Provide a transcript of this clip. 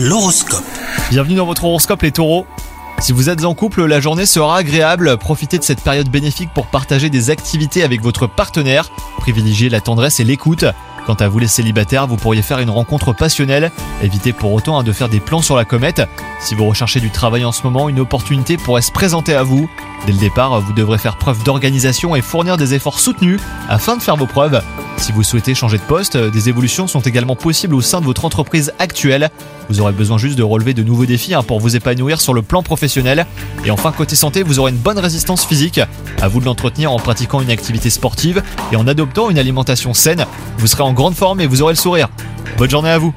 L'horoscope. Bienvenue dans votre horoscope les taureaux. Si vous êtes en couple, la journée sera agréable. Profitez de cette période bénéfique pour partager des activités avec votre partenaire. Privilégiez la tendresse et l'écoute. Quant à vous les célibataires, vous pourriez faire une rencontre passionnelle. Évitez pour autant hein, de faire des plans sur la comète. Si vous recherchez du travail en ce moment, une opportunité pourrait se présenter à vous. Dès le départ, vous devrez faire preuve d'organisation et fournir des efforts soutenus afin de faire vos preuves. Si vous souhaitez changer de poste, des évolutions sont également possibles au sein de votre entreprise actuelle. Vous aurez besoin juste de relever de nouveaux défis hein, pour vous épanouir sur le plan professionnel. Et enfin, côté santé, vous aurez une bonne résistance physique. À vous de l'entretenir en pratiquant une activité sportive et en adoptant une alimentation saine. Vous serez en grande forme et vous aurez le sourire. Bonne journée à vous